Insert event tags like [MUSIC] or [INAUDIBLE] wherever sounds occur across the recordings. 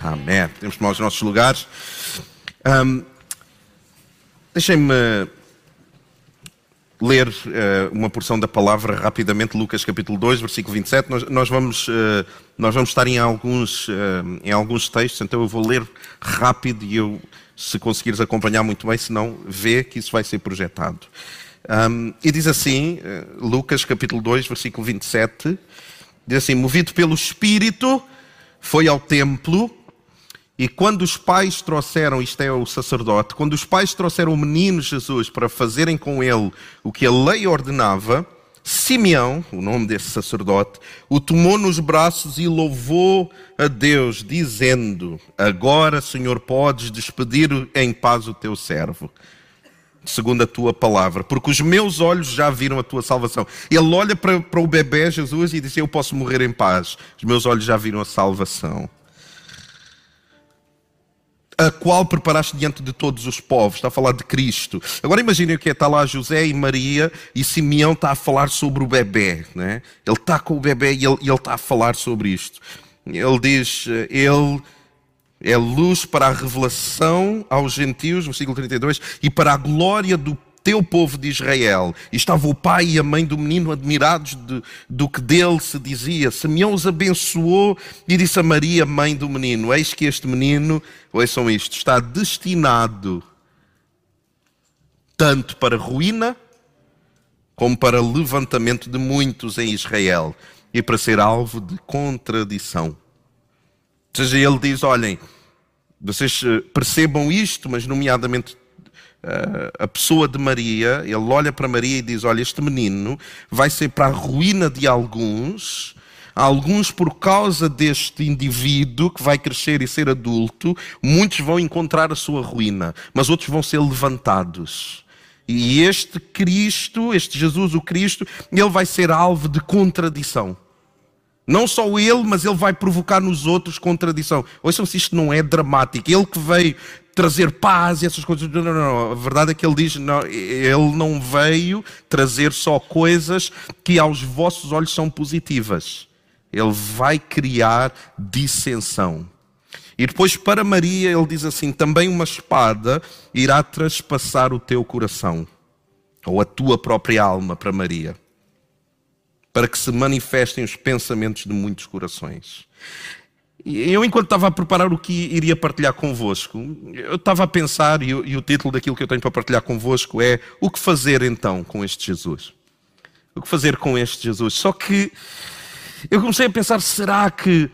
Amém. Podemos tomar os nossos lugares. Um, Deixem-me ler uh, uma porção da palavra rapidamente, Lucas capítulo 2, versículo 27. Nós, nós vamos, uh, nós vamos estar em alguns, uh, em alguns textos, então eu vou ler rápido e eu, se conseguires acompanhar muito bem, se não, vê que isso vai ser projetado. Um, e diz assim, Lucas capítulo 2, versículo 27, diz assim, movido pelo Espírito, foi ao templo e quando os pais trouxeram, isto é o sacerdote, quando os pais trouxeram o menino Jesus para fazerem com ele o que a lei ordenava, Simeão, o nome desse sacerdote, o tomou nos braços e louvou a Deus, dizendo: Agora, Senhor, podes despedir em paz o teu servo, segundo a tua palavra, porque os meus olhos já viram a tua salvação. Ele olha para, para o bebê Jesus e diz: Eu posso morrer em paz, os meus olhos já viram a salvação a qual preparaste diante de todos os povos. Está a falar de Cristo. Agora imaginem o que é, está lá José e Maria e Simeão está a falar sobre o bebê. Né? Ele está com o bebê e ele, ele está a falar sobre isto. Ele diz, ele é luz para a revelação aos gentios, versículo 32, e para a glória do teu povo de Israel. E estava o pai e a mãe do menino admirados de, do que dele se dizia. Simeão os abençoou e disse a Maria, mãe do menino: Eis que este menino, ouçam isto, está destinado tanto para ruína como para levantamento de muitos em Israel e para ser alvo de contradição. Ou seja, ele diz: olhem, vocês eh, percebam isto, mas nomeadamente a pessoa de Maria, ele olha para Maria e diz: Olha, este menino vai ser para a ruína de alguns, alguns por causa deste indivíduo que vai crescer e ser adulto, muitos vão encontrar a sua ruína, mas outros vão ser levantados. E este Cristo, este Jesus, o Cristo, ele vai ser alvo de contradição. Não só ele, mas ele vai provocar nos outros contradição. Ouçam se isto não é dramático. Ele que veio trazer paz e essas coisas. Não, não, não. A verdade é que ele diz: não, ele não veio trazer só coisas que aos vossos olhos são positivas. Ele vai criar dissensão. E depois, para Maria, ele diz assim: também uma espada irá traspassar o teu coração, ou a tua própria alma, para Maria, para que se manifestem os pensamentos de muitos corações. Eu, enquanto estava a preparar o que iria partilhar convosco, eu estava a pensar, e o, e o, título daquilo que eu tenho para partilhar convosco é O que fazer então com este Jesus? O que fazer com este Jesus? Só que eu comecei a pensar: será que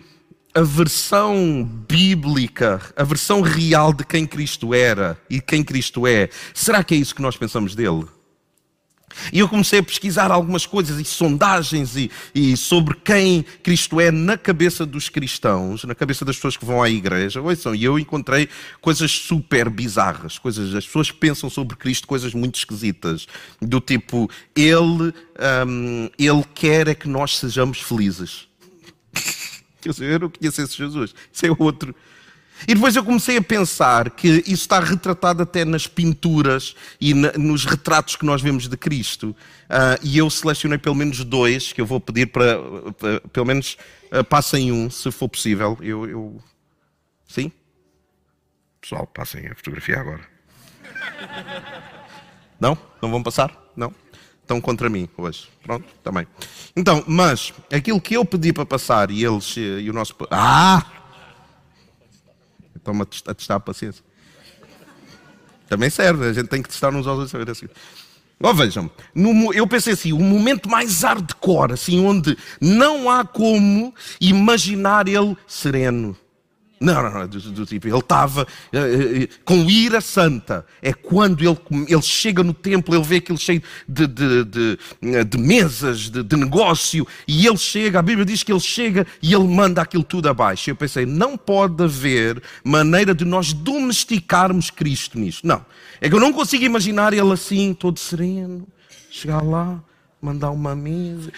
a versão bíblica, a versão real de quem Cristo era e quem Cristo é, será que é isso que nós pensamos dele? E eu comecei a pesquisar algumas coisas e sondagens e, e, sobre quem Cristo é na cabeça dos cristãos, na cabeça das pessoas que vão à igreja. Ouçam, e eu encontrei coisas super bizarras. Coisas, as pessoas pensam sobre Cristo coisas muito esquisitas. Do tipo, Ele, um, ele quer é que nós sejamos felizes. [LAUGHS] Eu não conheço esse Jesus. Isso é outro. E depois eu comecei a pensar que isso está retratado até nas pinturas e na, nos retratos que nós vemos de Cristo. Uh, e eu selecionei pelo menos dois, que eu vou pedir para, para pelo menos, uh, passem um, se for possível. Eu, eu... Sim? Pessoal, passem a fotografia agora. Não? Não vão passar? Não? Estão contra mim hoje. Pronto, também. Então, mas aquilo que eu pedi para passar e eles e o nosso. Ah! Estão a testar a paciência. Também serve, a gente tem que testar uns aos outros. Saber assim. Oh, vejam, no, eu pensei assim, o momento mais hardcore, assim, onde não há como imaginar ele sereno, não, não, não, do, do tipo, ele estava uh, uh, com ira santa. É quando ele, ele chega no templo, ele vê aquilo cheio de, de, de, de mesas, de, de, negócio, e ele chega, a Bíblia diz que ele chega e ele manda aquilo tudo abaixo. Eu pensei, não pode haver maneira de nós domesticarmos Cristo nisto. Não. É que eu não consigo imaginar ele assim, todo sereno, chegar lá, mandar uma mesa,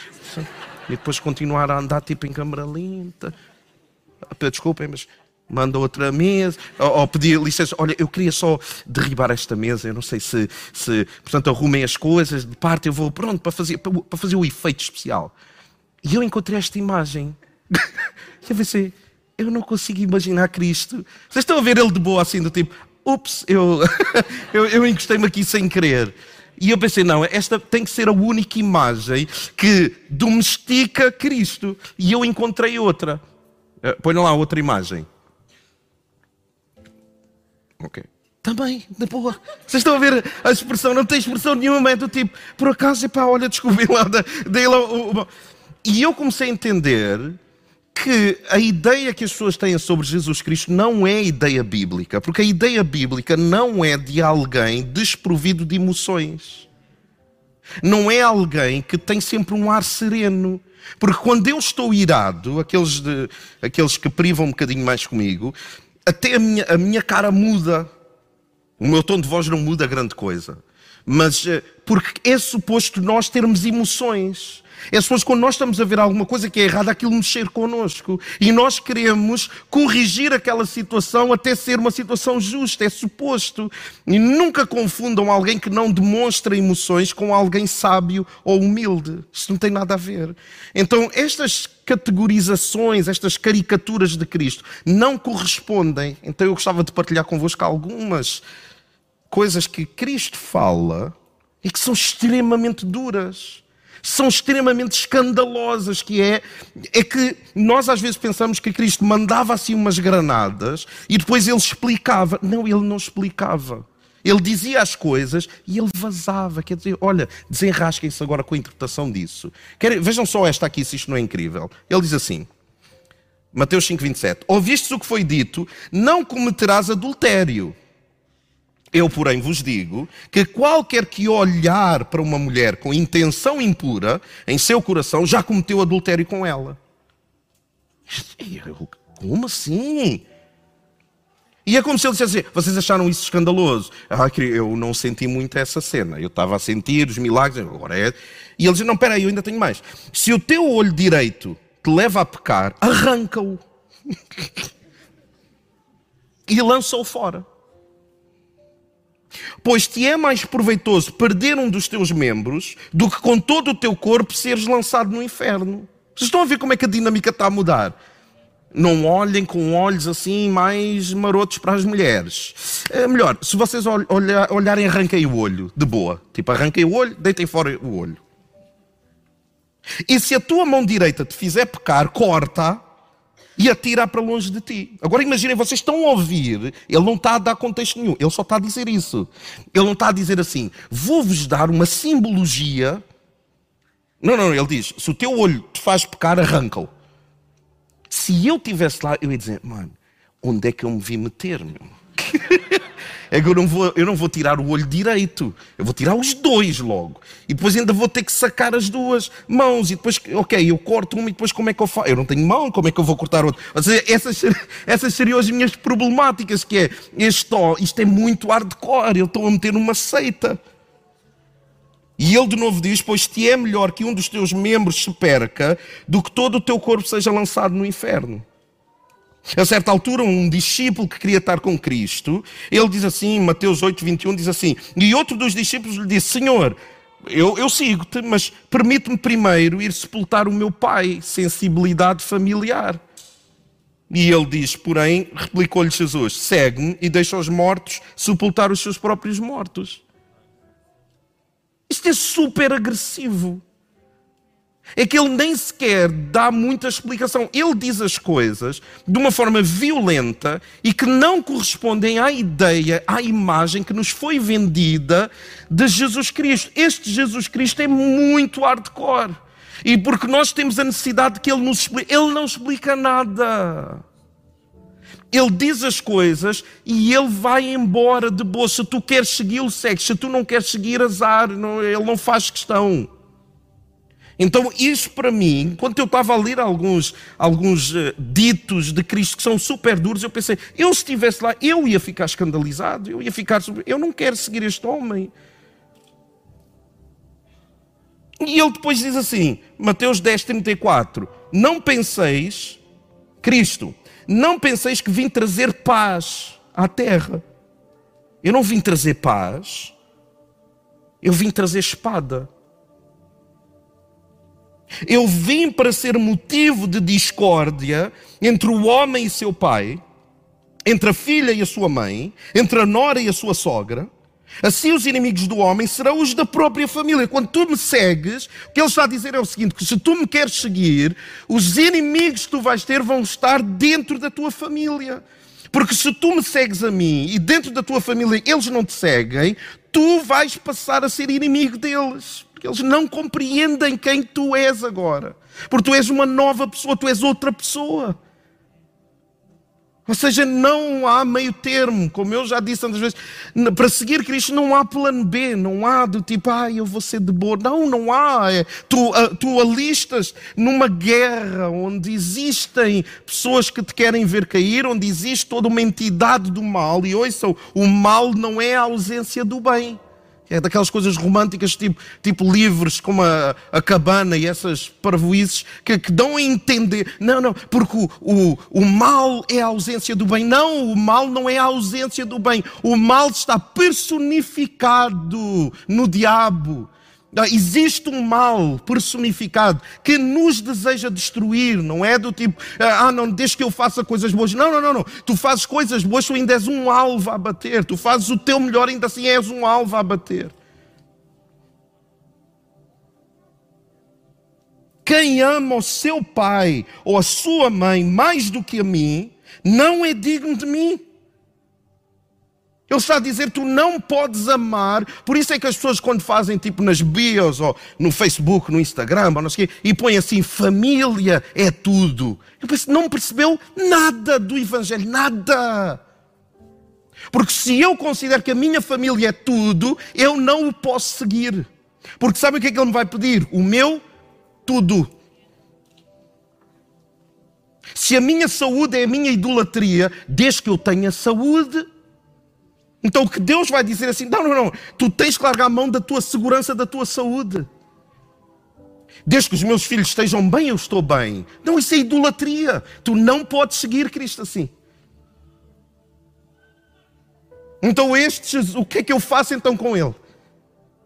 e depois continuar a andar tipo em câmera lenta. Desculpem, mas manda outra mesa, ou, ou pedir licença, olha, eu queria só derribar esta mesa, eu não sei se, se portanto, arrumem as coisas, de parte eu vou, pronto, para fazer, para fazer o efeito especial. E eu encontrei esta imagem. [LAUGHS] eu pensei, eu não consigo imaginar Cristo. Vocês estão a ver ele de boa assim, do tipo, ups, eu, [LAUGHS] eu, eu encostei-me aqui sem querer. E eu pensei, não, esta tem que ser a única imagem que domestica Cristo. E eu encontrei outra. Uh, Ponham lá outra imagem. Ok. Também, de boa. Vocês estão a ver a expressão, não tem expressão nenhuma, é do tipo, por acaso, epá, olha, descobri lá dele. E eu comecei a entender que a ideia que as pessoas têm sobre Jesus Cristo não é ideia bíblica, porque a ideia bíblica não é de alguém desprovido de emoções. Não é alguém que tem sempre um ar sereno. Porque quando eu estou irado, aqueles, de, aqueles que privam um bocadinho mais comigo, até a minha, a minha cara muda. O meu tom de voz não muda grande coisa. Mas eh, porque é suposto nós termos emoções. É suposto quando nós estamos a ver alguma coisa que é errada, aquilo mexer connosco. E nós queremos corrigir aquela situação até ser uma situação justa. É suposto. E nunca confundam alguém que não demonstra emoções com alguém sábio ou humilde. Isso não tem nada a ver. Então, estas categorizações, estas caricaturas de Cristo não correspondem. Então, eu gostava de partilhar convosco algumas coisas que Cristo fala e que são extremamente duras são extremamente escandalosas, que é, é que nós às vezes pensamos que Cristo mandava assim umas granadas e depois ele explicava. Não, ele não explicava. Ele dizia as coisas e ele vazava. Quer dizer, olha, desenrasquem-se agora com a interpretação disso. Querem, vejam só esta aqui, se isto não é incrível. Ele diz assim, Mateus 5,27: Ouvistes o que foi dito, não cometerás adultério. Eu, porém, vos digo que qualquer que olhar para uma mulher com intenção impura em seu coração já cometeu adultério com ela. Como assim? E é como se ele dissesse: vocês acharam isso escandaloso? Ah, eu não senti muito essa cena. Eu estava a sentir os milagres, agora é. E ele diz: não, espera aí, eu ainda tenho mais. Se o teu olho direito te leva a pecar, arranca-o [LAUGHS] e lança-o fora. Pois te é mais proveitoso perder um dos teus membros do que com todo o teu corpo seres lançado no inferno. Vocês estão a ver como é que a dinâmica está a mudar? Não olhem com olhos assim mais marotos para as mulheres. É melhor, se vocês olharem, arranquem o olho, de boa. Tipo, arranquem o olho, deitem fora o olho. E se a tua mão direita te fizer pecar, corta e atira para longe de ti. Agora imaginem, vocês estão a ouvir, ele não está a dar contexto nenhum, ele só está a dizer isso. Ele não está a dizer assim, vou-vos dar uma simbologia. Não, não, ele diz: se o teu olho te faz pecar, arranca-o. Se eu estivesse lá, eu ia dizer, mano, onde é que eu me vi meter, meu? [LAUGHS] é que eu não, vou, eu não vou tirar o olho direito, eu vou tirar os dois logo. E depois ainda vou ter que sacar as duas mãos. E depois, ok, eu corto uma e depois como é que eu faço? Eu não tenho mão, como é que eu vou cortar outra? Ou seja, essas, essas seriam as minhas problemáticas, que é, este, isto é muito hardcore, eu estou a meter numa seita. E ele de novo diz: Pois te é melhor que um dos teus membros se perca do que todo o teu corpo seja lançado no inferno. A certa altura, um discípulo que queria estar com Cristo, ele diz assim, Mateus 8, 21, diz assim, e outro dos discípulos lhe disse, Senhor, eu, eu sigo-te, mas permite-me primeiro ir sepultar o meu pai, sensibilidade familiar. E ele diz, porém, replicou-lhe Jesus, segue-me e deixa os mortos sepultar os seus próprios mortos. Isto é super agressivo é que ele nem sequer dá muita explicação. Ele diz as coisas de uma forma violenta e que não correspondem à ideia, à imagem que nos foi vendida de Jesus Cristo. Este Jesus Cristo é muito hardcore. E porque nós temos a necessidade de que ele nos explique, ele não explica nada. Ele diz as coisas e ele vai embora de boa. Se tu queres segui-lo, segue. Se tu não queres seguir, azar. Não, ele não faz questão. Então, isso para mim, enquanto eu estava a ler alguns, alguns uh, ditos de Cristo que são super duros, eu pensei, eu se estivesse lá, eu ia ficar escandalizado, eu ia ficar. Eu não quero seguir este homem. E ele depois diz assim, Mateus 10, 34: Não penseis, Cristo, não penseis que vim trazer paz à terra. Eu não vim trazer paz, eu vim trazer espada. Eu vim para ser motivo de discórdia entre o homem e seu pai, entre a filha e a sua mãe, entre a nora e a sua sogra. Assim, os inimigos do homem serão os da própria família. Quando tu me segues, o que ele está a dizer é o seguinte: que se tu me queres seguir, os inimigos que tu vais ter vão estar dentro da tua família. Porque se tu me segues a mim e dentro da tua família eles não te seguem, tu vais passar a ser inimigo deles. Porque eles não compreendem quem tu és agora. Porque tu és uma nova pessoa, tu és outra pessoa. Ou seja, não há meio termo, como eu já disse tantas vezes, para seguir Cristo não há plano B, não há do tipo, ah, eu vou ser de boa. Não, não há. É, tu, uh, tu alistas numa guerra onde existem pessoas que te querem ver cair, onde existe toda uma entidade do mal, e ouçam, o mal não é a ausência do bem. É daquelas coisas românticas, tipo, tipo livros como a, a cabana e essas parvoices que, que, dão a entender. Não, não, porque o, o, o mal é a ausência do bem. Não, o mal não é a ausência do bem. O mal está personificado no diabo. Ah, existe um mal personificado que nos deseja destruir, não é do tipo, ah, não, deixa que eu faça coisas boas. Não, não, não, não. Tu fazes coisas boas, tu ainda és um alvo a bater. Tu fazes o teu melhor, ainda assim és um alvo a bater. Quem ama o seu pai ou a sua mãe mais do que a mim, não é digno de mim. Ele está a dizer: tu não podes amar. Por isso é que as pessoas, quando fazem tipo nas bios, ou no Facebook, no Instagram, ou não sei quê, e põem assim: família é tudo. Penso, não percebeu nada do Evangelho, nada. Porque se eu considero que a minha família é tudo, eu não o posso seguir. Porque sabe o que é que ele me vai pedir? O meu tudo. Se a minha saúde é a minha idolatria, desde que eu tenha saúde, então o que Deus vai dizer assim: não, não, não, tu tens que largar a mão da tua segurança, da tua saúde. Desde que os meus filhos estejam bem, eu estou bem. Não, isso é idolatria. Tu não podes seguir Cristo assim. Então, este, o que é que eu faço então com ele?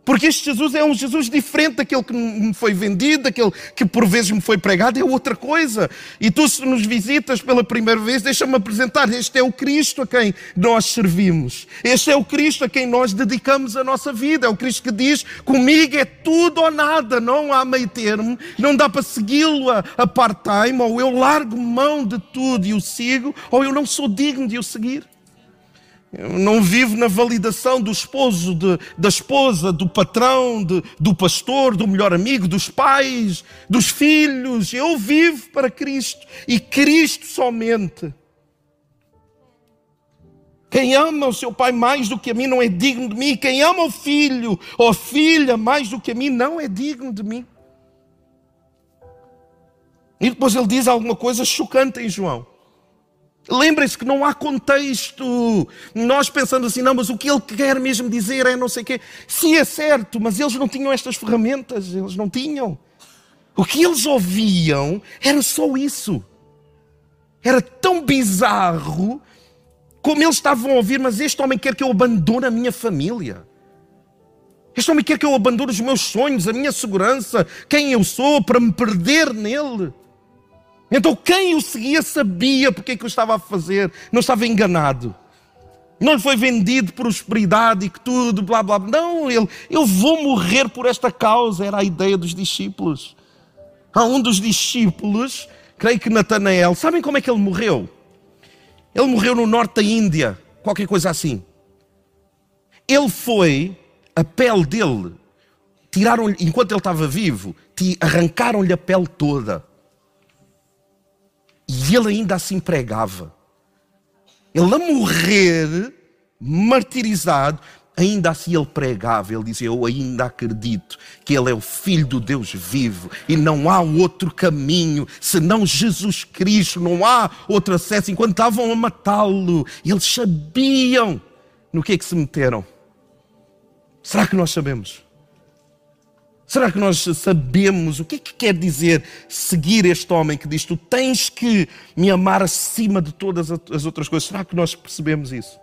Porque este Jesus é um Jesus diferente daquele que me foi vendido, daquele que por vezes me foi pregado, é outra coisa. E tu, se nos visitas pela primeira vez, deixa-me apresentar: este é o Cristo a quem nós servimos. Este é o Cristo a quem nós dedicamos a nossa vida. É o Cristo que diz: comigo é tudo ou nada, não há meio termo, não dá para segui-lo a, a part-time, ou eu largo mão de tudo e o sigo, ou eu não sou digno de o seguir. Eu não vivo na validação do esposo, de, da esposa, do patrão, de, do pastor, do melhor amigo, dos pais, dos filhos. Eu vivo para Cristo e Cristo somente. Quem ama o seu pai mais do que a mim não é digno de mim. Quem ama o filho ou a filha mais do que a mim não é digno de mim. E depois ele diz alguma coisa chocante em João. Lembrem-se que não há contexto. Nós pensando assim, não, mas o que ele quer mesmo dizer é não sei o quê. Sim, é certo, mas eles não tinham estas ferramentas, eles não tinham. O que eles ouviam era só isso. Era tão bizarro como eles estavam a ouvir, mas este homem quer que eu abandone a minha família. Este homem quer que eu abandone os meus sonhos, a minha segurança, quem eu sou, para me perder nele. Então quem o seguia sabia porque é que o estava a fazer, não estava enganado. Não lhe foi vendido prosperidade e que tudo, blá blá. Não, ele, eu vou morrer por esta causa, era a ideia dos discípulos. Há um dos discípulos, creio que Natanael, sabem como é que ele morreu? Ele morreu no norte da Índia, qualquer coisa assim. Ele foi, a pele dele, tiraram enquanto ele estava vivo, arrancaram-lhe a pele toda e ele ainda assim pregava. Ele a morrer, martirizado, ainda assim ele pregava. Ele dizia: Eu ainda acredito que Ele é o Filho do Deus vivo e não há outro caminho senão Jesus Cristo. Não há outro acesso. Enquanto estavam a matá-lo, eles sabiam no que é que se meteram. Será que nós sabemos? Será que nós sabemos o que é que quer dizer seguir este homem que diz: Tu tens que me amar acima de todas as outras coisas? Será que nós percebemos isso?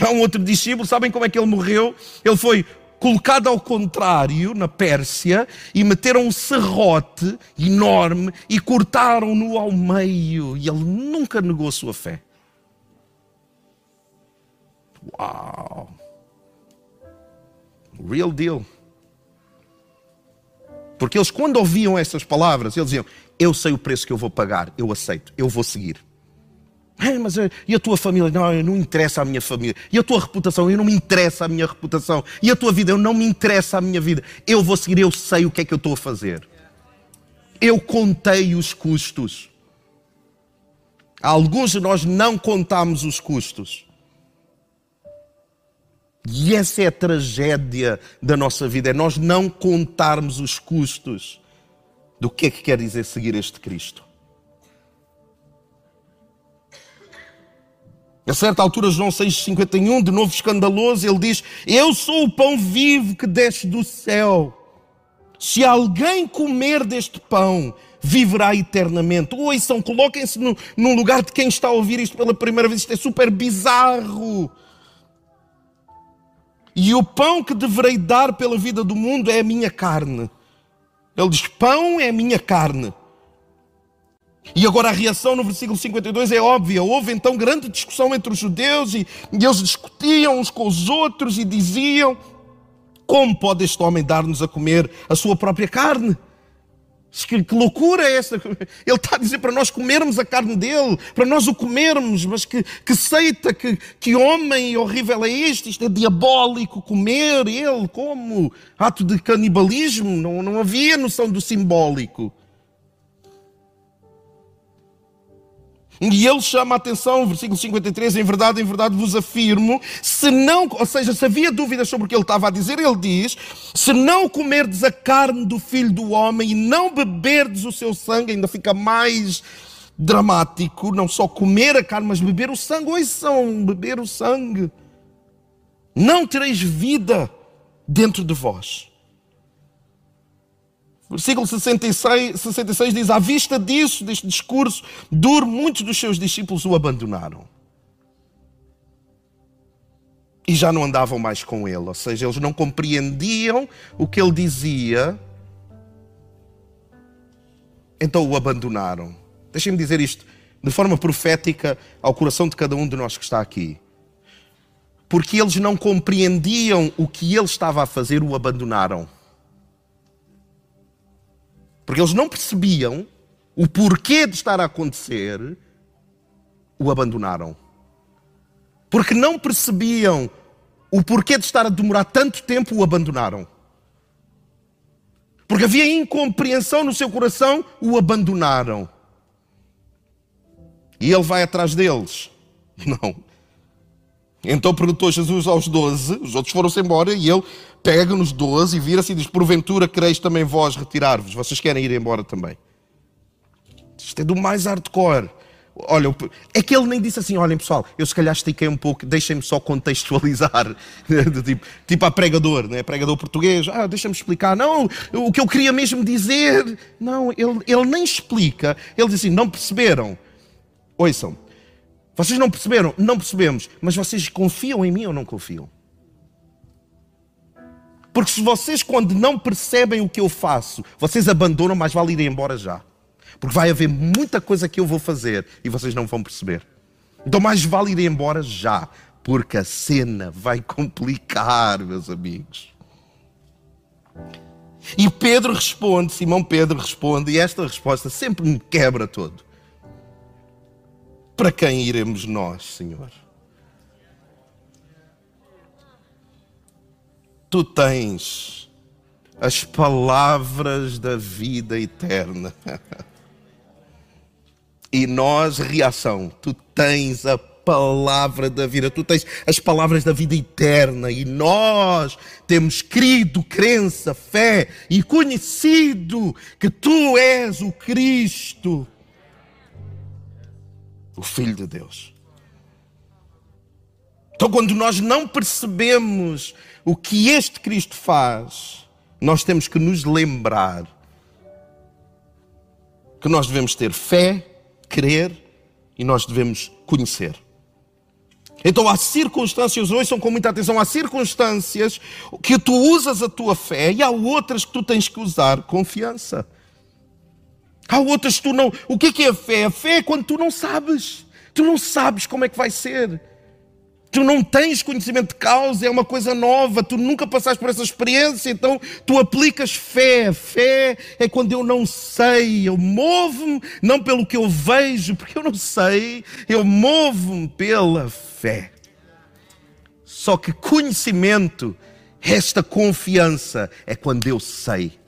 Há um outro discípulo, sabem como é que ele morreu? Ele foi colocado ao contrário na Pérsia e meteram um serrote enorme e cortaram-no ao meio. E ele nunca negou a sua fé. Uau! Real deal. Porque eles, quando ouviam essas palavras, eles diziam: Eu sei o preço que eu vou pagar, eu aceito, eu vou seguir. É, mas eh, e a tua família? Não, não interessa a minha família. E a tua reputação? Eu não me interessa a minha reputação. E a tua vida? Eu não me interessa a minha vida. Eu vou seguir, eu sei o que é que eu estou a fazer. Eu contei os custos. Alguns de nós não contamos os custos. E essa é a tragédia da nossa vida, é nós não contarmos os custos do que é que quer dizer seguir este Cristo. A certa altura, João 6,51, de novo escandaloso, ele diz: Eu sou o pão vivo que desce do céu. Se alguém comer deste pão, viverá eternamente. Ouçam, coloquem-se no, no lugar de quem está a ouvir isto pela primeira vez. Isto é super bizarro. E o pão que deverei dar pela vida do mundo é a minha carne. Ele diz: Pão é a minha carne. E agora a reação no versículo 52 é óbvia. Houve então grande discussão entre os judeus e, e eles discutiam uns com os outros e diziam: Como pode este homem dar-nos a comer a sua própria carne? Que, que, loucura é essa? [LAUGHS] Ele está a dizer para nós comermos a carne dele, para nós o comermos, mas que, que seita, que, que homem horrível é este? Isto é diabólico comer ele, como? Ato de canibalismo, não, não havia noção do simbólico. E ele chama a atenção, versículo 53, em verdade, em verdade vos afirmo, se não, ou seja, se havia dúvidas sobre o que ele estava a dizer, ele diz, se não comerdes a carne do filho do homem e não beberdes o seu sangue, ainda fica mais dramático, não só comer a carne, mas beber o sangue, Oi, são beber o sangue, não tereis vida dentro de vós. Versículo 66, 66 diz: À vista disso, deste discurso duro, muitos dos seus discípulos o abandonaram. E já não andavam mais com ele, ou seja, eles não compreendiam o que ele dizia, então o abandonaram. Deixem-me dizer isto de forma profética ao coração de cada um de nós que está aqui. Porque eles não compreendiam o que ele estava a fazer, o abandonaram. Porque eles não percebiam o porquê de estar a acontecer, o abandonaram. Porque não percebiam o porquê de estar a demorar tanto tempo, o abandonaram. Porque havia incompreensão no seu coração, o abandonaram. E ele vai atrás deles. [LAUGHS] Não. Então perguntou Jesus aos doze, os outros foram-se embora e ele pega nos doze e vira-se e diz: Porventura quereis também vós retirar-vos? Vocês querem ir embora também? Isto é do mais hardcore. Olha, é que ele nem disse assim: olhem pessoal, eu se calhar estiquei um pouco, deixem-me só contextualizar. [LAUGHS] tipo, tipo a pregador, né? pregador português, ah, deixa-me explicar. Não, o que eu queria mesmo dizer. Não, ele, ele nem explica. Ele diz assim: não perceberam? Ouçam, vocês não perceberam? Não percebemos. Mas vocês confiam em mim ou não confiam? Porque se vocês, quando não percebem o que eu faço, vocês abandonam, mas vale ir embora já. Porque vai haver muita coisa que eu vou fazer e vocês não vão perceber. Então, mais vale ir embora já. Porque a cena vai [LAUGHS] complicar, meus amigos. E Pedro responde, Simão Pedro responde, e esta resposta sempre me quebra todo. Para quem iremos nós, Senhor? Tu tens as palavras da vida eterna. [LAUGHS] E nós, reação, tu tens a palavra da vida, tu tens as palavras da vida eterna e nós temos crido, crença, fé e conhecido que tu és o Cristo, o Filho de Deus. Então, quando nós não percebemos o que este Cristo faz, nós temos que nos lembrar que nós devemos ter fé, crer e nós devemos conhecer. Então há circunstâncias, hoje são com muita atenção, há circunstâncias que tu usas a tua fé e há outras que tu tens que usar confiança. Há outras que tu não. O que é, que é a fé? A fé é quando tu não sabes. Tu não sabes como é que vai ser. Tu não tens conhecimento de causa, é uma coisa nova, tu nunca passaste por essa experiência, então tu aplicas fé. Fé é quando eu não sei, eu movo-me não pelo que eu vejo, porque eu não sei, eu movo-me pela fé. Só que conhecimento, esta confiança, é quando eu sei.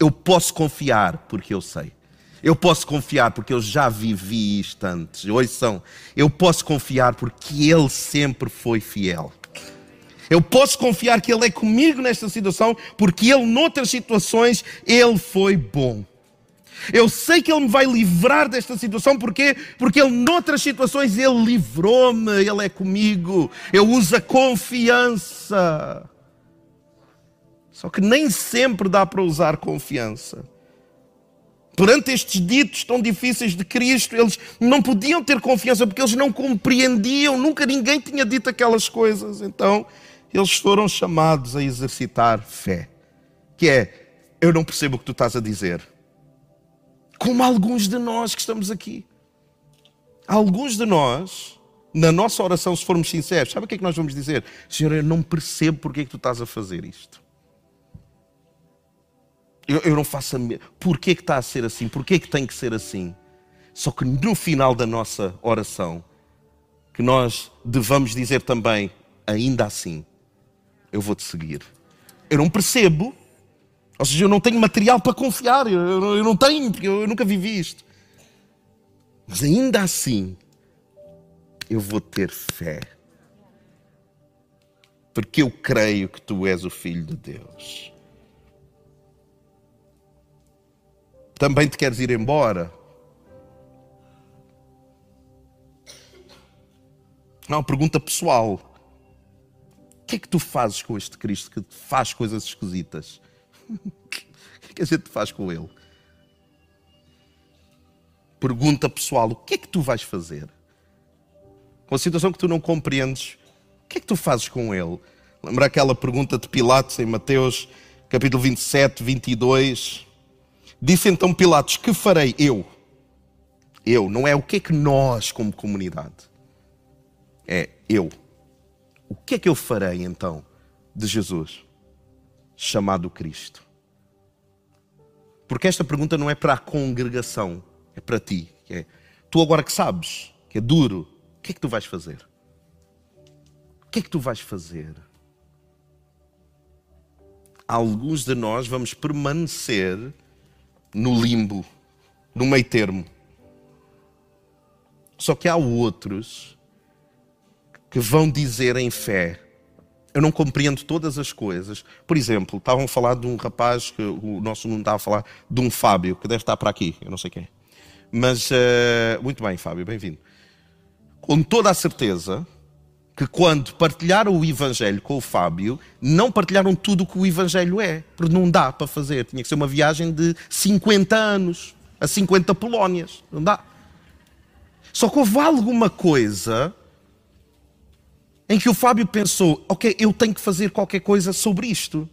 Eu posso confiar porque eu sei. Eu posso confiar porque eu já vivi isto antes. são. eu posso confiar porque Ele sempre foi fiel. Eu posso confiar que Ele é comigo nesta situação porque Ele, noutras situações, Ele foi bom. Eu sei que Ele me vai livrar desta situação porque, porque Ele, noutras situações, Ele livrou-me, Ele é comigo. Eu uso a confiança. Só que nem sempre dá para usar confiança. Perante estes ditos tão difíceis de Cristo, eles não podiam ter confiança porque eles não compreendiam, nunca ninguém tinha dito aquelas coisas. Então, eles foram chamados a exercitar fé, que é: eu não percebo o que tu estás a dizer. Como alguns de nós que estamos aqui. Alguns de nós, na nossa oração, se formos sinceros, sabe o que é que nós vamos dizer? Senhor, eu não percebo porque é que tu estás a fazer isto. Eu, eu não faço a minha. Porquê que está a ser assim? Porquê que tem que ser assim? Só que no final da nossa oração, que nós devamos dizer também, ainda assim, eu vou-te seguir. Eu não percebo, ou seja, eu não tenho material para confiar, eu, eu não tenho, porque eu, eu nunca vivi isto. Mas ainda assim, eu vou ter fé. Porque eu creio que tu és o Filho de Deus. Também te queres ir embora? Uma pergunta pessoal. O que é que tu fazes com este Cristo que faz coisas esquisitas? o que é que a gente faz com ele? Pergunta pessoal: o que é que tu vais fazer? Com a situação que tu não compreendes, o que é que tu fazes com ele? Lembra aquela pergunta de Pilatos em Mateus capítulo 27, 22? Disse então Pilatos: Que farei eu? Eu, não é o que é que nós, como comunidade, é eu. O que é que eu farei então de Jesus, chamado Cristo? Porque esta pergunta não é para a congregação, é para ti. É, tu agora que sabes que é duro, o que é que tu vais fazer? O que é que tu vais fazer? Alguns de nós vamos permanecer no limbo, no meio termo. Só que há outros que vão dizer em fé: Eu não compreendo todas as coisas. Por exemplo, estavam a falar de um rapaz, que o nosso mundo estava a falar de um Fábio, que deve estar para aqui, eu não sei quem. Mas, uh, muito bem, Fábio, bem-vindo. Com toda a certeza, que quando partilharam o Evangelho com o Fábio, não partilharam tudo o que o Evangelho é, porque não dá para fazer. Tinha que ser uma viagem de 50 anos, a 50 Polónias. Não dá. Só que houve alguma coisa em que o Fábio pensou: ok, eu tenho que fazer qualquer coisa sobre isto.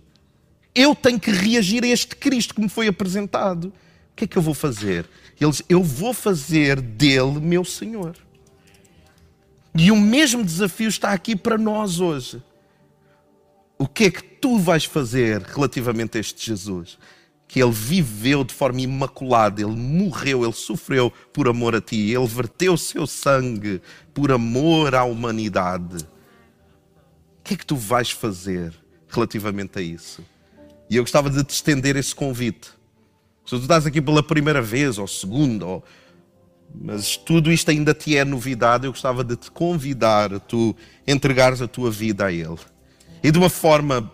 Eu tenho que reagir a este Cristo que me foi apresentado. O que é que eu vou fazer? Eles, eu vou fazer dele meu Senhor. E o mesmo desafio está aqui para nós hoje. O que é que tu vais fazer relativamente a este Jesus? Que ele viveu de forma imaculada, ele morreu, ele sofreu por amor a ti, ele verteu o seu sangue por amor à humanidade. O que é que tu vais fazer relativamente a isso? E eu gostava de te estender esse convite. Se tu estás aqui pela primeira vez, ou segunda, ou mas tudo isto ainda te é novidade. Eu gostava de te convidar a tu entregares a tua vida a Ele. E de uma forma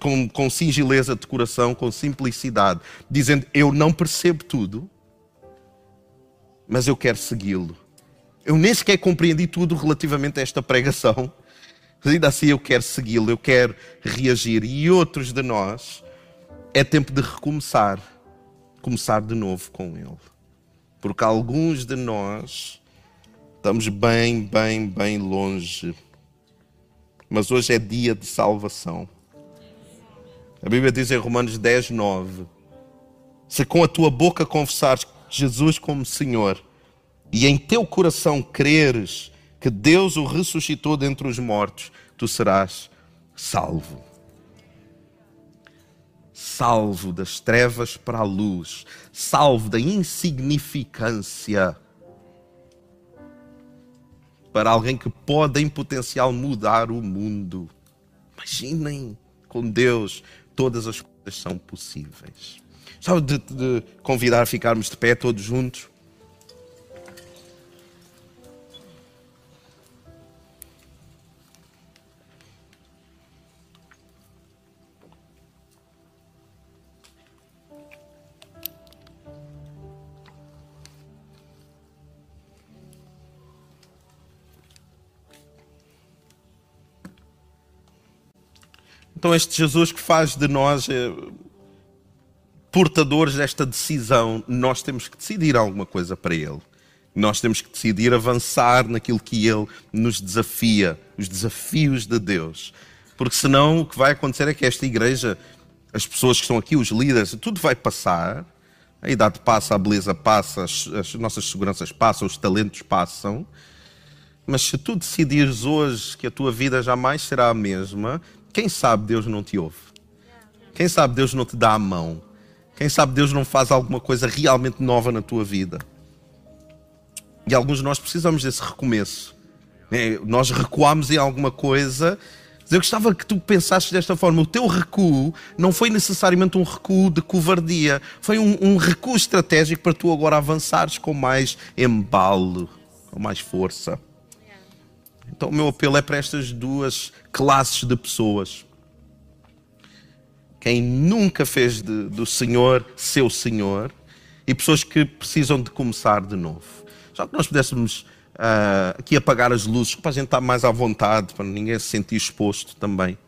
com, com singeleza de coração, com simplicidade, dizendo: Eu não percebo tudo, mas eu quero segui-lo. Eu nem sequer compreendi tudo relativamente a esta pregação, mas ainda assim eu quero segui-lo, eu quero reagir. E outros de nós, é tempo de recomeçar, começar de novo com Ele. Porque alguns de nós Estamos bem, bem, bem longe. Mas hoje é dia de salvação. A Bíblia diz em Romanos 10, 9: Se com a tua boca confessares Jesus como Senhor e em teu coração creres que Deus o ressuscitou dentre os mortos, tu serás salvo. Salvo das trevas para a luz, salvo da insignificância para alguém que pode, em potencial, mudar o mundo. Imaginem, com Deus, todas as coisas são possíveis. Só de, de convidar a ficarmos de pé todos juntos. Então, este Jesus que faz de nós eh, portadores desta decisão, nós temos que decidir alguma coisa para Ele. Nós temos que decidir avançar naquilo que Ele nos desafia, os desafios de Deus. Porque senão o que vai acontecer é que esta igreja, as pessoas que estão aqui, os líderes, tudo vai passar, a idade passa, a beleza passa, as, as nossas seguranças passam, os talentos passam. Mas se tu decidires hoje que a tua vida jamais será a mesma, quem sabe Deus não te ouve? Quem sabe Deus não te dá a mão? Quem sabe Deus não faz alguma coisa realmente nova na tua vida? E alguns de nós precisamos desse recomeço. É, nós recuamos em alguma coisa. Eu gostava que tu pensasses desta forma. O teu recuo não foi necessariamente um recuo de covardia. Foi um, um recuo estratégico para tu agora avançares com mais embalo, com mais força. Então, o meu apelo é para estas duas classes de pessoas. Quem nunca fez de, do Senhor seu Senhor e pessoas que precisam de começar de novo. Só que nós pudéssemos uh, aqui apagar as luzes para a gente estar mais à vontade, para ninguém se sentir exposto também.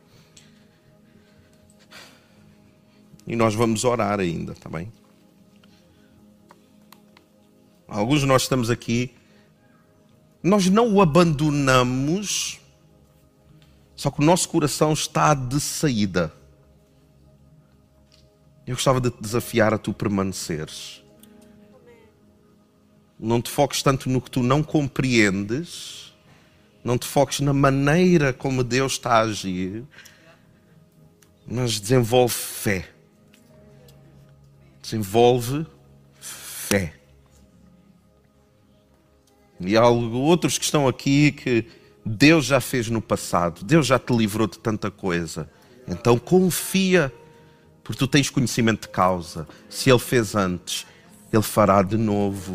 E nós vamos orar ainda, tá? Alguns de nós estamos aqui nós não o abandonamos, só que o nosso coração está de saída. Eu gostava de te desafiar a tu permaneceres. Não te foques tanto no que tu não compreendes, não te foques na maneira como Deus está a agir, mas desenvolve fé. Desenvolve fé. E há outros que estão aqui que Deus já fez no passado, Deus já te livrou de tanta coisa. Então confia, porque tu tens conhecimento de causa. Se Ele fez antes, Ele fará de novo.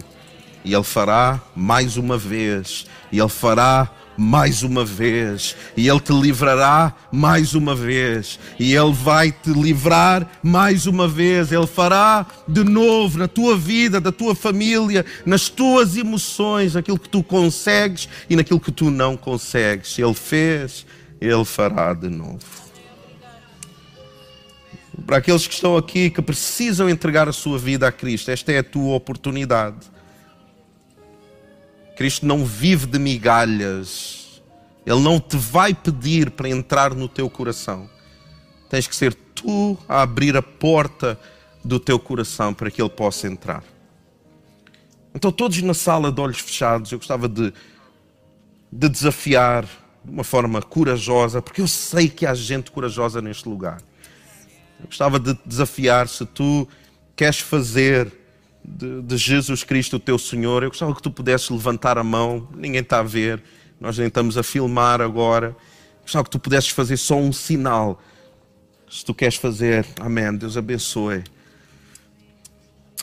E Ele fará mais uma vez. E Ele fará mais uma vez, e Ele te livrará mais uma vez, e Ele vai te livrar mais uma vez, Ele fará de novo na tua vida, da tua família, nas tuas emoções, aquilo que tu consegues e naquilo que tu não consegues. Ele fez, Ele fará de novo. Para aqueles que estão aqui que precisam entregar a sua vida a Cristo, esta é a tua oportunidade. Cristo não vive de migalhas. Ele não te vai pedir para entrar no teu coração. Tens que ser tu a abrir a porta do teu coração para que ele possa entrar. Então, todos na sala de olhos fechados, eu gostava de, de desafiar de uma forma corajosa, porque eu sei que há gente corajosa neste lugar. Eu gostava de desafiar se tu queres fazer de, de, Jesus Cristo, o teu Senhor, eu gostava que tu pudesses levantar a mão, ninguém está a ver, nós nem estamos a filmar agora. Eu gostava que tu pudesses fazer só um sinal. Se tu queres fazer, amém. Deus abençoe.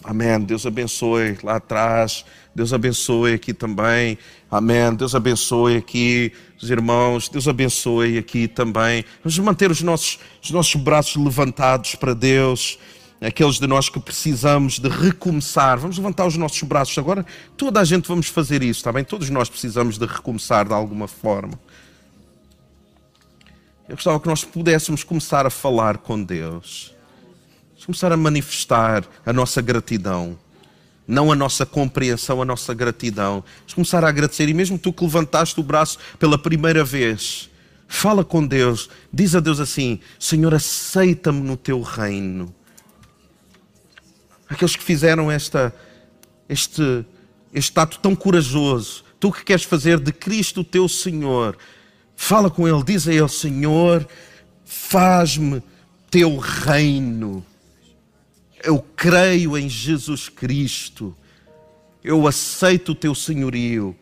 Amém. Deus abençoe lá atrás. Deus abençoe aqui também. Amém. Deus abençoe aqui os irmãos. Deus abençoe aqui também. Vamos manter os nossos, os nossos braços levantados para Deus aqueles de nós que precisamos de recomeçar, vamos levantar os nossos braços agora. Toda a gente vamos fazer isso, está bem? Todos nós precisamos de recomeçar de alguma forma. Eu gostava que nós pudéssemos começar a falar com Deus, começar a manifestar a nossa gratidão, não a nossa compreensão, a nossa gratidão. Começar a agradecer. E mesmo tu que levantaste o braço pela primeira vez, fala com Deus. Diz a Deus assim: Senhor, aceita-me no teu reino. Aqueles que fizeram esta, este, este ato tão corajoso, tu que queres fazer de Cristo o teu Senhor, fala com Ele, diz a Ele: Senhor, faz-me teu reino. Eu creio em Jesus Cristo. Eu aceito o teu senhorio.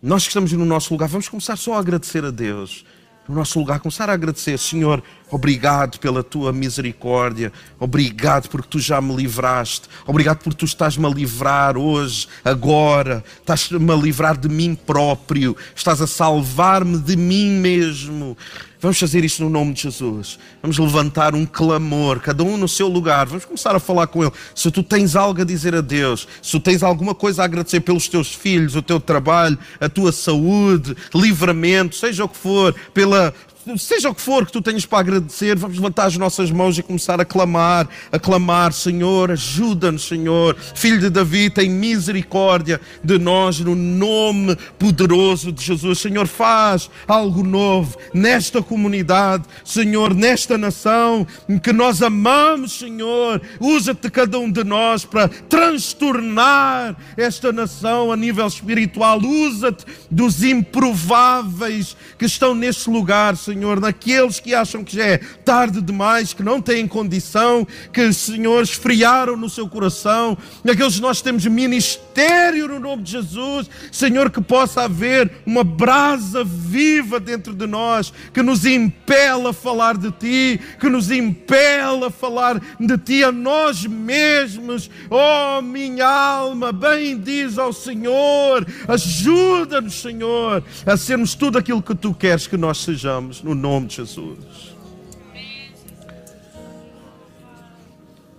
Nós que estamos no nosso lugar, vamos começar só a agradecer a Deus no nosso lugar, começar a agradecer, Senhor, obrigado pela tua misericórdia, obrigado porque tu já me livraste, obrigado porque tu estás-me a livrar hoje, agora, estás-me a livrar de mim próprio, estás a salvar-me de mim mesmo. Vamos fazer isto no nome de Jesus. Vamos levantar um clamor, cada um no seu lugar. Vamos começar a falar com Ele. Se tu tens algo a dizer a Deus, se tu tens alguma coisa a agradecer pelos teus filhos, o teu trabalho, a tua saúde, livramento, seja o que for, pela, seja o que for que tu tenhas para agradecer, vamos levantar as nossas mãos e começar a clamar, a clamar, Senhor, ajuda-nos, Senhor. Filho de Davi, tem misericórdia de nós no nome poderoso de Jesus. Senhor, faz algo novo nesta comunidade, Senhor, nesta nação que nós amamos, Senhor. Usa-te cada um de nós para transtornar esta nação a nível espiritual. Usa-te dos improváveis que estão neste lugar, Senhor Senhor, naqueles que acham que já é tarde demais, que não têm condição, que, Senhor, esfriaram no seu coração, naqueles que nós temos ministério no nome de Jesus, Senhor, que possa haver uma brasa viva dentro de nós, que nos impela a falar de Ti, que nos impela a falar de Ti a nós mesmos. Oh, minha alma, bem diz ao Senhor, ajuda-nos, Senhor, a sermos tudo aquilo que Tu queres que nós sejamos no nome de Jesus.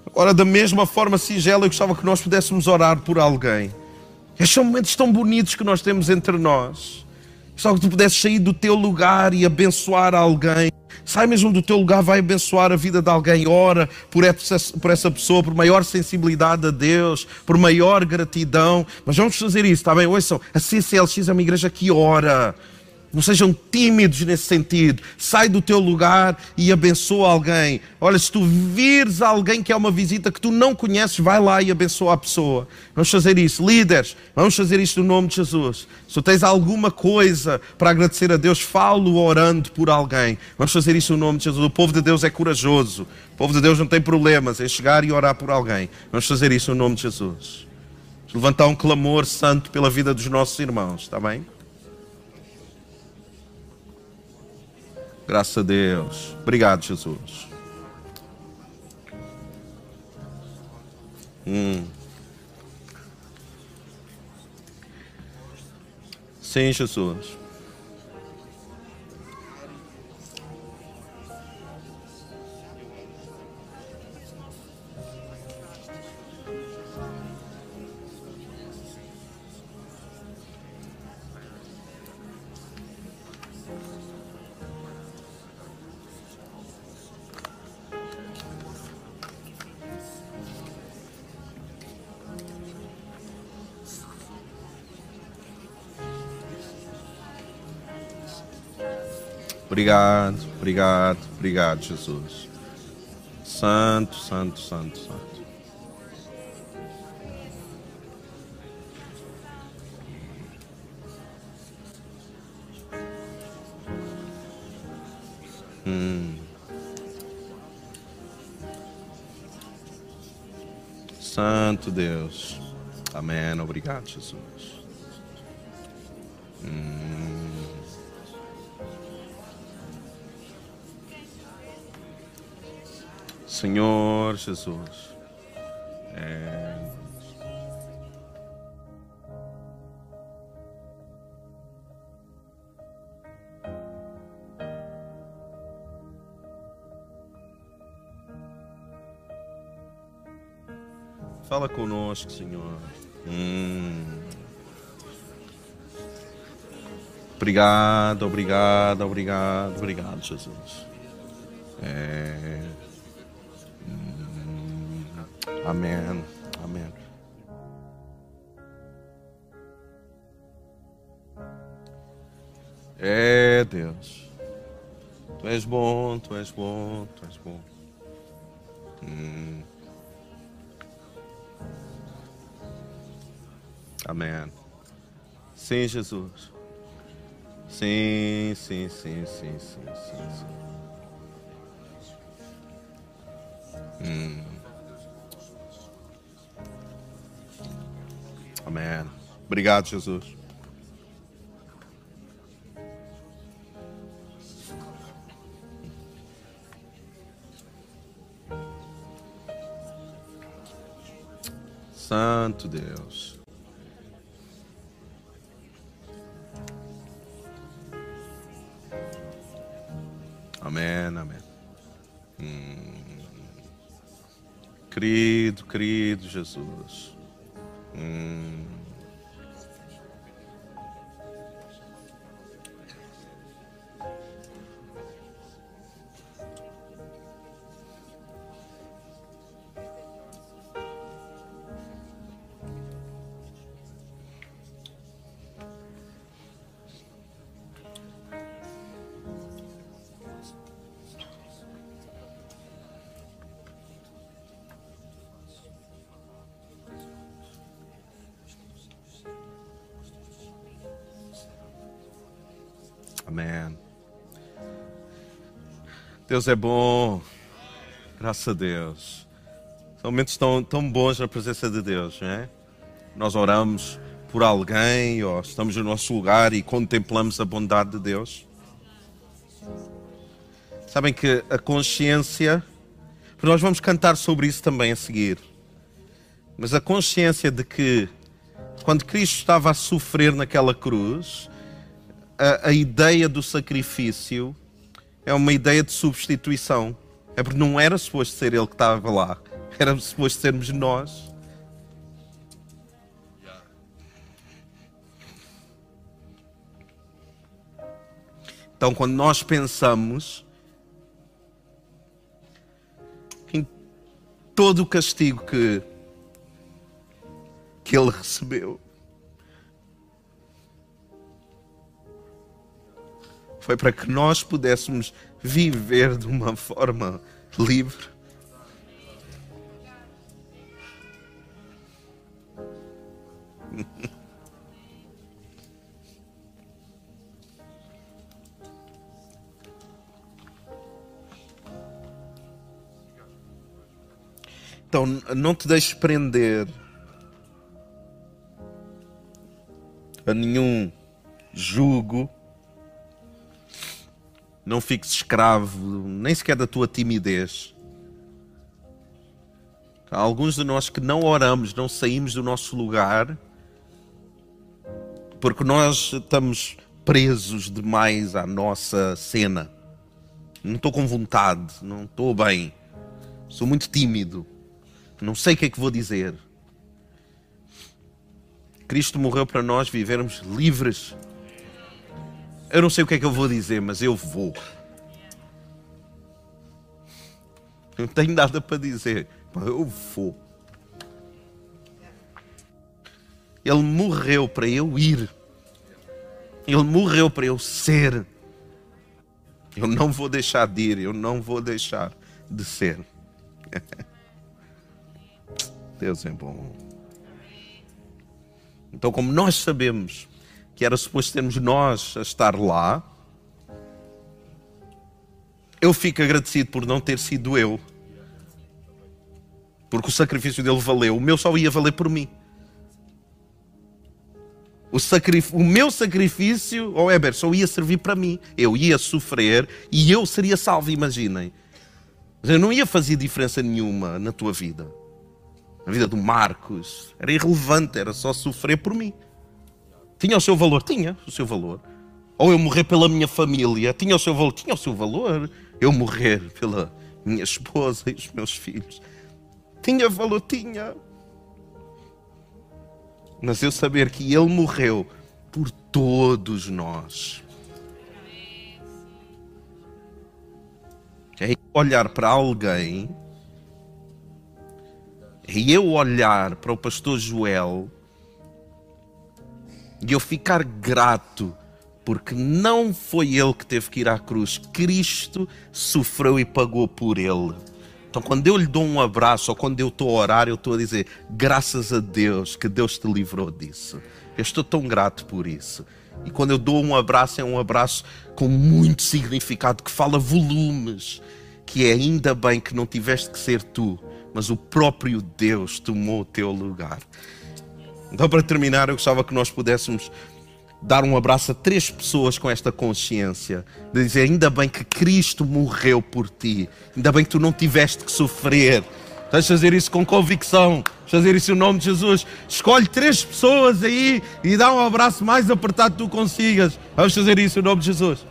Agora, da mesma forma singela, eu gostava que nós pudéssemos orar por alguém. Estes são momentos tão bonitos que nós temos entre nós. Gostava que tu pudesses sair do teu lugar e abençoar alguém. Sai mesmo do teu lugar, vai abençoar a vida de alguém. Ora por essa, por essa pessoa, por maior sensibilidade a Deus, por maior gratidão. Mas vamos fazer isso, está bem? Ouçam, a CCLX é uma igreja que ora. Não sejam tímidos nesse sentido. Sai do teu lugar e abençoa alguém. Olha, se tu vires alguém que é uma visita que tu não conheces, vai lá e abençoa a pessoa. Vamos fazer isso. Líderes, vamos fazer isto no nome de Jesus. Se tu tens alguma coisa para agradecer a Deus, falo orando por alguém. Vamos fazer isso no nome de Jesus. O povo de Deus é corajoso. O povo de Deus não tem problemas em chegar e orar por alguém. Vamos fazer isso no nome de Jesus. Levantar um clamor santo pela vida dos nossos irmãos, está bem? Graças a Deus. Obrigado, Jesus. Hum. Sim, Jesus. Obrigado, obrigado, obrigado, Jesus. Santo, santo, santo, santo. Hum. Santo Deus. Amém. Obrigado, Jesus. Senhor Jesus. É... Fala conosco, Senhor. Hum. Obrigado, obrigado, obrigado, obrigado, Jesus. É... Amém. Amém. É Deus. Tu és bom, tu és bom, tu és bom. Hum. Amém. Sim, Jesus. Sim, sim, sim, sim, sim, sim, sim. Hum. Obrigado, Jesus. Santo Deus. Amém, amém. Hum. Querido, querido Jesus. Hum. Deus é bom. Graças a Deus. São momentos tão, tão bons na presença de Deus, não é? Nós oramos por alguém ou estamos no nosso lugar e contemplamos a bondade de Deus. Sabem que a consciência, nós vamos cantar sobre isso também a seguir, mas a consciência de que quando Cristo estava a sofrer naquela cruz, a, a ideia do sacrifício é uma ideia de substituição. É porque não era suposto ser ele que estava lá, era suposto sermos nós. Então, quando nós pensamos em todo o castigo que, que ele recebeu, foi para que nós pudéssemos viver de uma forma livre. [LAUGHS] Então, não te deixes prender a nenhum jugo não fiques escravo nem sequer da tua timidez. Há alguns de nós que não oramos, não saímos do nosso lugar, porque nós estamos presos demais à nossa cena. Não estou com vontade, não estou bem, sou muito tímido, não sei o que é que vou dizer. Cristo morreu para nós vivermos livres eu não sei o que é que eu vou dizer, mas eu vou. Não tenho nada para dizer, mas eu vou. Ele morreu para eu ir. Ele morreu para eu ser. Eu não vou deixar de ir, eu não vou deixar de ser. [LAUGHS] Deus é bom. Então, como nós sabemos que era suposto sermos nós a estar lá, eu fico agradecido por não ter sido eu. Porque o sacrifício dele valeu. O meu só ia valer por mim. O, o meu sacrifício, oh Eber, só ia servir para mim. Eu ia sofrer e eu seria salvo, imaginem. Eu não ia fazer diferença nenhuma na tua vida. Na vida do Marcos. Era irrelevante, era só sofrer por mim. Tinha o seu valor? Tinha o seu valor. Ou eu morrer pela minha família? Tinha o seu valor? Tinha o seu valor. Eu morrer pela minha esposa e os meus filhos? Tinha valor? Tinha. Mas eu saber que Ele morreu por todos nós. É olhar para alguém, é eu olhar para o pastor Joel e eu ficar grato porque não foi ele que teve que ir à cruz, Cristo sofreu e pagou por ele. Então, quando eu lhe dou um abraço ou quando eu estou a orar, eu estou a dizer graças a Deus que Deus te livrou disso. Eu estou tão grato por isso. E quando eu dou um abraço, é um abraço com muito significado, que fala volumes, que é ainda bem que não tiveste que ser tu, mas o próprio Deus tomou o teu lugar. Então, para terminar, eu gostava que nós pudéssemos dar um abraço a três pessoas com esta consciência, de dizer: ainda bem que Cristo morreu por ti, ainda bem que tu não tiveste que sofrer. A fazer isso com convicção, a fazer isso em nome de Jesus. Escolhe três pessoas aí e dá um abraço mais apertado que tu consigas. Vamos fazer isso em nome de Jesus.